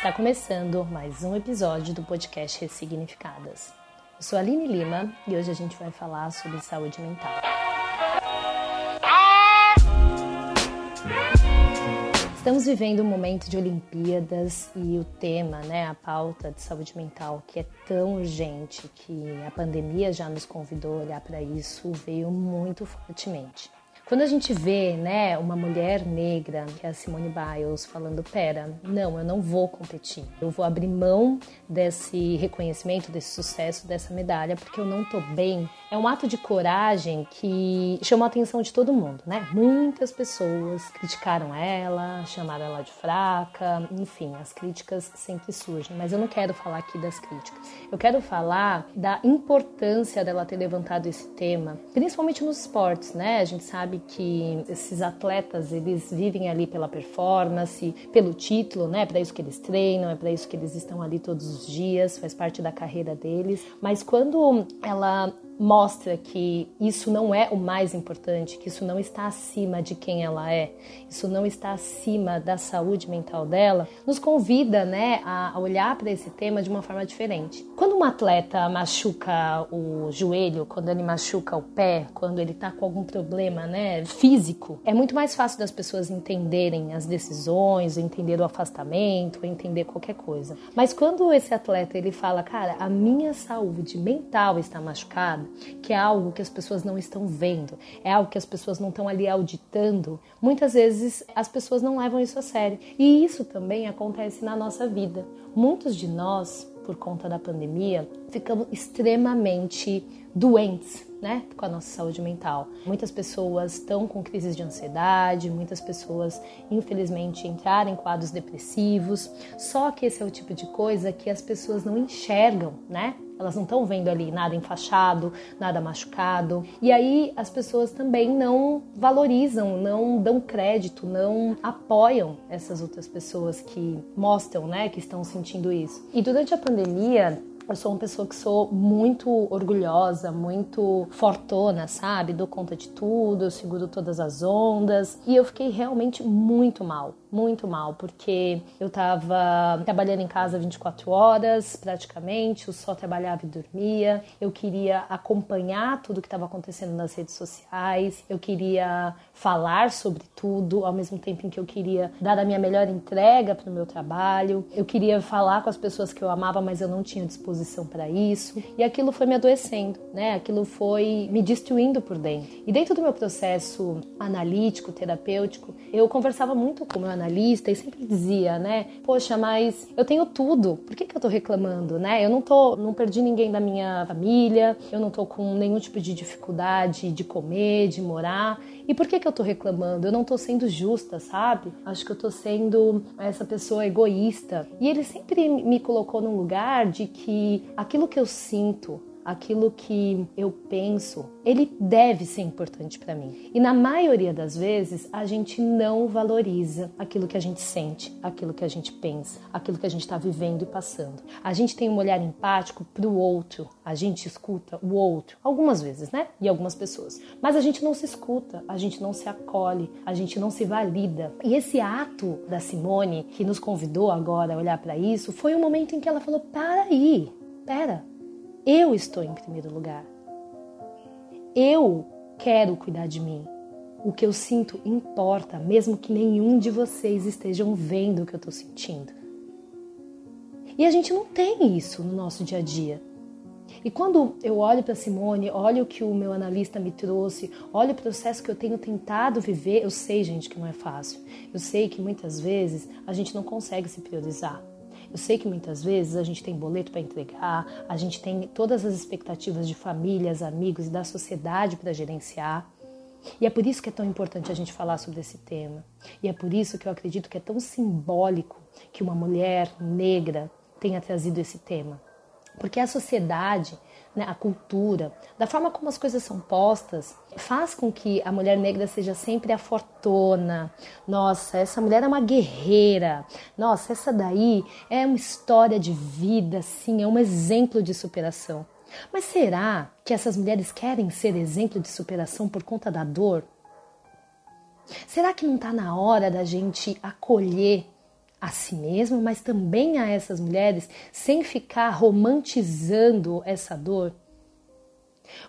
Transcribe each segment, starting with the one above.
Está começando mais um episódio do podcast Ressignificadas. Eu sou a Aline Lima e hoje a gente vai falar sobre saúde mental. Estamos vivendo um momento de Olimpíadas e o tema, né, a pauta de saúde mental, que é tão urgente, que a pandemia já nos convidou a olhar para isso, veio muito fortemente. Quando a gente vê, né, uma mulher negra, que é a Simone Biles, falando: pera, não, eu não vou competir, eu vou abrir mão desse reconhecimento, desse sucesso, dessa medalha, porque eu não tô bem. É um ato de coragem que chamou a atenção de todo mundo, né? Muitas pessoas criticaram ela, chamaram ela de fraca, enfim, as críticas sempre surgem, mas eu não quero falar aqui das críticas. Eu quero falar da importância dela ter levantado esse tema, principalmente nos esportes, né? A gente sabe que esses atletas eles vivem ali pela performance, pelo título, né? É para isso que eles treinam, é para isso que eles estão ali todos os dias, faz parte da carreira deles. Mas quando ela mostra que isso não é o mais importante, que isso não está acima de quem ela é, isso não está acima da saúde mental dela, nos convida, né, a olhar para esse tema de uma forma diferente. Quando um atleta machuca o joelho, quando ele machuca o pé, quando ele está com algum problema, né, físico, é muito mais fácil das pessoas entenderem as decisões, entender o afastamento, entender qualquer coisa. Mas quando esse atleta ele fala, cara, a minha saúde mental está machucada, que é algo que as pessoas não estão vendo, é algo que as pessoas não estão ali auditando, muitas vezes as pessoas não levam isso a sério. E isso também acontece na nossa vida. Muitos de nós, por conta da pandemia, ficamos extremamente doentes, né, com a nossa saúde mental. Muitas pessoas estão com crises de ansiedade, muitas pessoas, infelizmente, entraram em quadros depressivos. Só que esse é o tipo de coisa que as pessoas não enxergam, né? Elas não estão vendo ali nada enfaixado, nada machucado. E aí as pessoas também não valorizam, não dão crédito, não apoiam essas outras pessoas que mostram, né, que estão sentindo isso. E durante a pandemia, eu sou uma pessoa que sou muito orgulhosa, muito fortona, sabe? Dou conta de tudo, eu seguro todas as ondas. E eu fiquei realmente muito mal, muito mal, porque eu tava trabalhando em casa 24 horas praticamente, eu só trabalhava e dormia. Eu queria acompanhar tudo que estava acontecendo nas redes sociais, eu queria falar sobre tudo, ao mesmo tempo em que eu queria dar a minha melhor entrega para o meu trabalho. Eu queria falar com as pessoas que eu amava, mas eu não tinha disposição disposição para isso. E aquilo foi me adoecendo, né? Aquilo foi me destruindo por dentro. E dentro do meu processo analítico, terapêutico, eu conversava muito com o meu analista e sempre dizia, né? Poxa, mas eu tenho tudo, por que, que eu tô reclamando, né? Eu não tô, não perdi ninguém da minha família, eu não tô com nenhum tipo de dificuldade de comer, de morar. E por que, que eu tô reclamando? Eu não tô sendo justa, sabe? Acho que eu tô sendo essa pessoa egoísta. E ele sempre me colocou num lugar de que aquilo que eu sinto, aquilo que eu penso, ele deve ser importante para mim. E na maioria das vezes, a gente não valoriza aquilo que a gente sente, aquilo que a gente pensa, aquilo que a gente está vivendo e passando. A gente tem um olhar empático para o outro, a gente escuta o outro, algumas vezes, né? E algumas pessoas. Mas a gente não se escuta, a gente não se acolhe, a gente não se valida. E esse ato da Simone, que nos convidou agora a olhar para isso, foi o um momento em que ela falou: para aí, pera, eu estou em primeiro lugar. Eu quero cuidar de mim. O que eu sinto importa, mesmo que nenhum de vocês estejam vendo o que eu estou sentindo. E a gente não tem isso no nosso dia a dia. E quando eu olho para Simone, olho o que o meu analista me trouxe, olho o processo que eu tenho tentado viver, eu sei, gente, que não é fácil. Eu sei que muitas vezes a gente não consegue se priorizar. Eu sei que muitas vezes a gente tem boleto para entregar, a gente tem todas as expectativas de famílias, amigos e da sociedade para gerenciar. E é por isso que é tão importante a gente falar sobre esse tema. E é por isso que eu acredito que é tão simbólico que uma mulher negra tenha trazido esse tema. Porque a sociedade né, a cultura, da forma como as coisas são postas, faz com que a mulher negra seja sempre a fortuna. Nossa, essa mulher é uma guerreira. Nossa, essa daí é uma história de vida, sim, é um exemplo de superação. Mas será que essas mulheres querem ser exemplo de superação por conta da dor? Será que não está na hora da gente acolher a si mesmo, mas também a essas mulheres, sem ficar romantizando essa dor.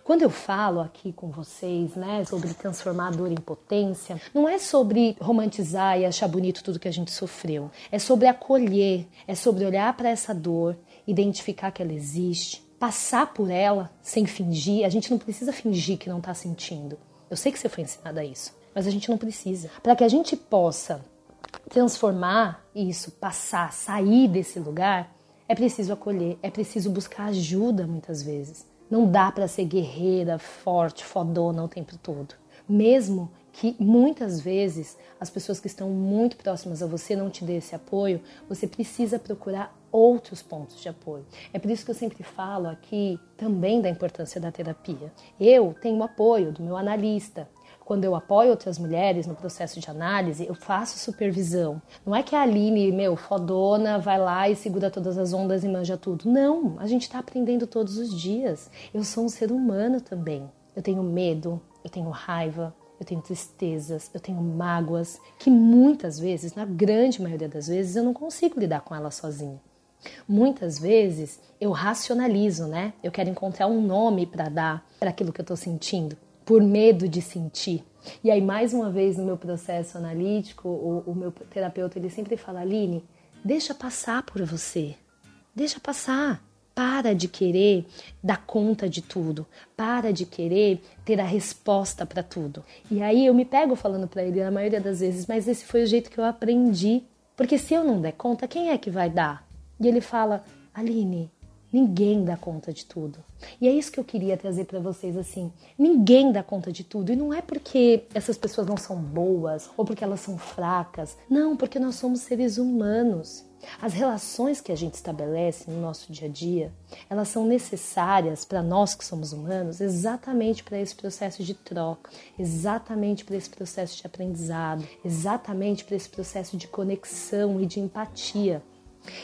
Quando eu falo aqui com vocês, né, sobre transformar a dor em potência, não é sobre romantizar e achar bonito tudo que a gente sofreu. É sobre acolher, é sobre olhar para essa dor, identificar que ela existe, passar por ela sem fingir. A gente não precisa fingir que não está sentindo. Eu sei que você foi ensinada a isso, mas a gente não precisa. Para que a gente possa transformar isso, passar, sair desse lugar, é preciso acolher, é preciso buscar ajuda muitas vezes. Não dá para ser guerreira, forte, fodona o tempo todo. Mesmo que muitas vezes as pessoas que estão muito próximas a você não te dê esse apoio, você precisa procurar outros pontos de apoio. É por isso que eu sempre falo aqui também da importância da terapia. Eu tenho apoio do meu analista, quando eu apoio outras mulheres no processo de análise, eu faço supervisão. Não é que a Aline, meu, fodona, vai lá e segura todas as ondas e manja tudo. Não, a gente está aprendendo todos os dias. Eu sou um ser humano também. Eu tenho medo, eu tenho raiva, eu tenho tristezas, eu tenho mágoas, que muitas vezes, na grande maioria das vezes, eu não consigo lidar com elas sozinha. Muitas vezes eu racionalizo, né? Eu quero encontrar um nome para dar para aquilo que eu estou sentindo por medo de sentir. E aí, mais uma vez, no meu processo analítico, o, o meu terapeuta ele sempre fala: Aline, deixa passar por você, deixa passar. Para de querer dar conta de tudo, para de querer ter a resposta para tudo. E aí eu me pego falando para ele na maioria das vezes, mas esse foi o jeito que eu aprendi. Porque se eu não der conta, quem é que vai dar? E ele fala: Aline, Ninguém dá conta de tudo. E é isso que eu queria trazer para vocês assim. Ninguém dá conta de tudo e não é porque essas pessoas não são boas ou porque elas são fracas. Não, porque nós somos seres humanos. As relações que a gente estabelece no nosso dia a dia, elas são necessárias para nós que somos humanos, exatamente para esse processo de troca, exatamente para esse processo de aprendizado, exatamente para esse processo de conexão e de empatia.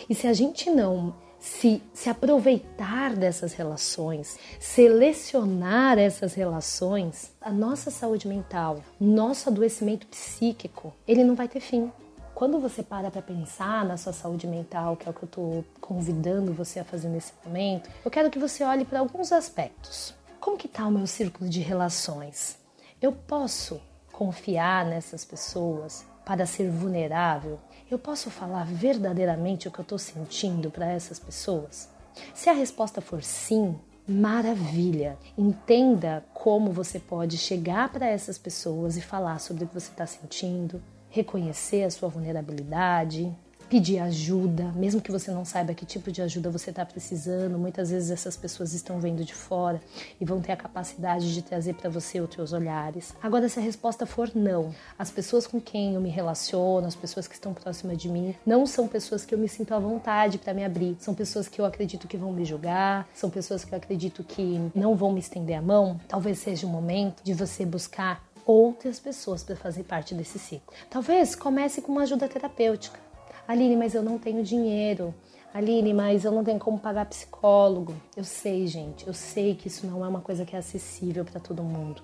E se a gente não se, se aproveitar dessas relações, selecionar essas relações, a nossa saúde mental, nosso adoecimento psíquico, ele não vai ter fim. Quando você para para pensar na sua saúde mental, que é o que eu estou convidando você a fazer nesse momento, eu quero que você olhe para alguns aspectos. Como que está o meu círculo de relações? Eu posso confiar nessas pessoas para ser vulnerável? Eu posso falar verdadeiramente o que eu estou sentindo para essas pessoas? Se a resposta for sim, maravilha! Entenda como você pode chegar para essas pessoas e falar sobre o que você está sentindo, reconhecer a sua vulnerabilidade, pedir ajuda, mesmo que você não saiba que tipo de ajuda você está precisando. Muitas vezes essas pessoas estão vendo de fora e vão ter a capacidade de trazer para você outros olhares. Agora, se a resposta for não, as pessoas com quem eu me relaciono, as pessoas que estão próximas de mim, não são pessoas que eu me sinto à vontade para me abrir. São pessoas que eu acredito que vão me julgar, são pessoas que eu acredito que não vão me estender a mão. Talvez seja o momento de você buscar outras pessoas para fazer parte desse ciclo. Talvez comece com uma ajuda terapêutica. Aline, mas eu não tenho dinheiro. Aline, mas eu não tenho como pagar psicólogo. Eu sei, gente, eu sei que isso não é uma coisa que é acessível para todo mundo.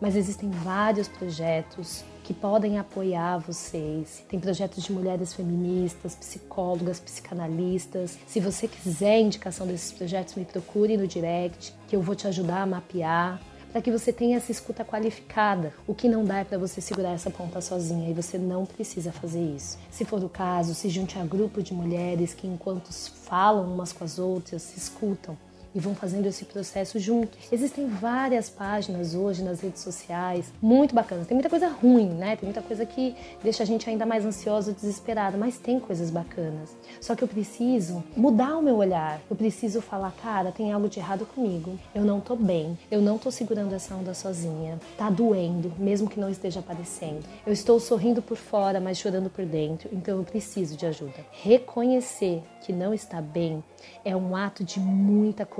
Mas existem vários projetos que podem apoiar vocês. Tem projetos de mulheres feministas, psicólogas, psicanalistas. Se você quiser indicação desses projetos, me procure no direct, que eu vou te ajudar a mapear para que você tenha essa escuta qualificada. O que não dá é para você segurar essa ponta sozinha e você não precisa fazer isso. Se for o caso, se junte a grupo de mulheres que, enquanto falam umas com as outras, se escutam e vão fazendo esse processo juntos. Existem várias páginas hoje nas redes sociais, muito bacanas. Tem muita coisa ruim, né? Tem muita coisa que deixa a gente ainda mais ansiosa, desesperada, mas tem coisas bacanas. Só que eu preciso mudar o meu olhar. Eu preciso falar, cara, tem algo de errado comigo. Eu não tô bem. Eu não tô segurando essa onda sozinha. Tá doendo, mesmo que não esteja aparecendo. Eu estou sorrindo por fora, mas chorando por dentro. Então eu preciso de ajuda. Reconhecer que não está bem é um ato de muita coragem.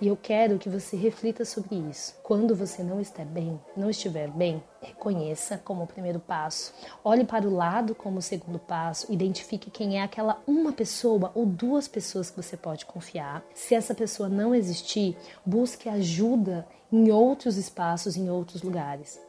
E eu quero que você reflita sobre isso. Quando você não está bem, não estiver bem, reconheça como primeiro passo. Olhe para o lado como segundo passo. Identifique quem é aquela uma pessoa ou duas pessoas que você pode confiar. Se essa pessoa não existir, busque ajuda em outros espaços, em outros lugares.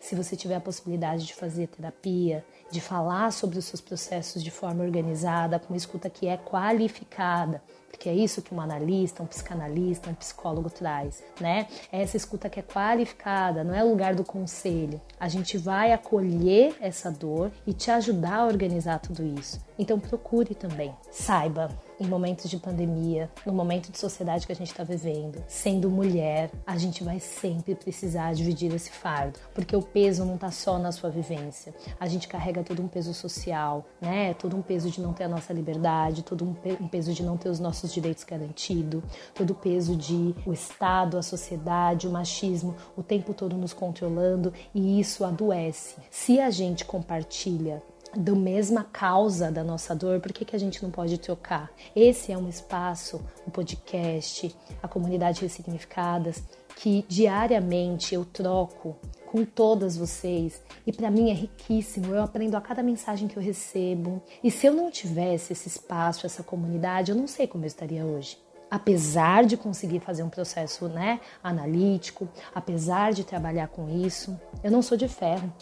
Se você tiver a possibilidade de fazer terapia, de falar sobre os seus processos de forma organizada, com uma escuta que é qualificada, porque é isso que um analista, um psicanalista, um psicólogo traz, né? É essa escuta que é qualificada, não é o lugar do conselho. A gente vai acolher essa dor e te ajudar a organizar tudo isso. Então procure também. Saiba, em momentos de pandemia, no momento de sociedade que a gente está vivendo, sendo mulher, a gente vai sempre precisar dividir esse fardo, porque o peso não está só na sua vivência. A gente carrega todo um peso social, né? Todo um peso de não ter a nossa liberdade, todo um, peso de não ter os nossos direitos garantidos, todo o peso de o Estado, a sociedade, o machismo, o tempo todo nos controlando e isso adoece. Se a gente compartilha do mesma causa da nossa dor, por que, que a gente não pode trocar? Esse é um espaço, o podcast, a comunidade Ressignificadas, que diariamente eu troco com todas vocês e para mim é riquíssimo. Eu aprendo a cada mensagem que eu recebo. E se eu não tivesse esse espaço, essa comunidade, eu não sei como eu estaria hoje apesar de conseguir fazer um processo né, analítico, apesar de trabalhar com isso, eu não sou de ferro.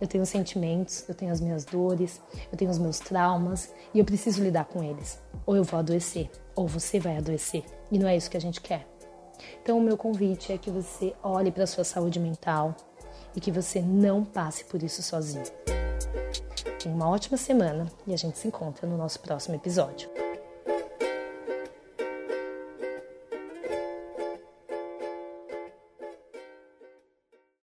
Eu tenho sentimentos, eu tenho as minhas dores, eu tenho os meus traumas e eu preciso lidar com eles. Ou eu vou adoecer, ou você vai adoecer. E não é isso que a gente quer. Então, o meu convite é que você olhe para a sua saúde mental e que você não passe por isso sozinho. Tenha uma ótima semana e a gente se encontra no nosso próximo episódio.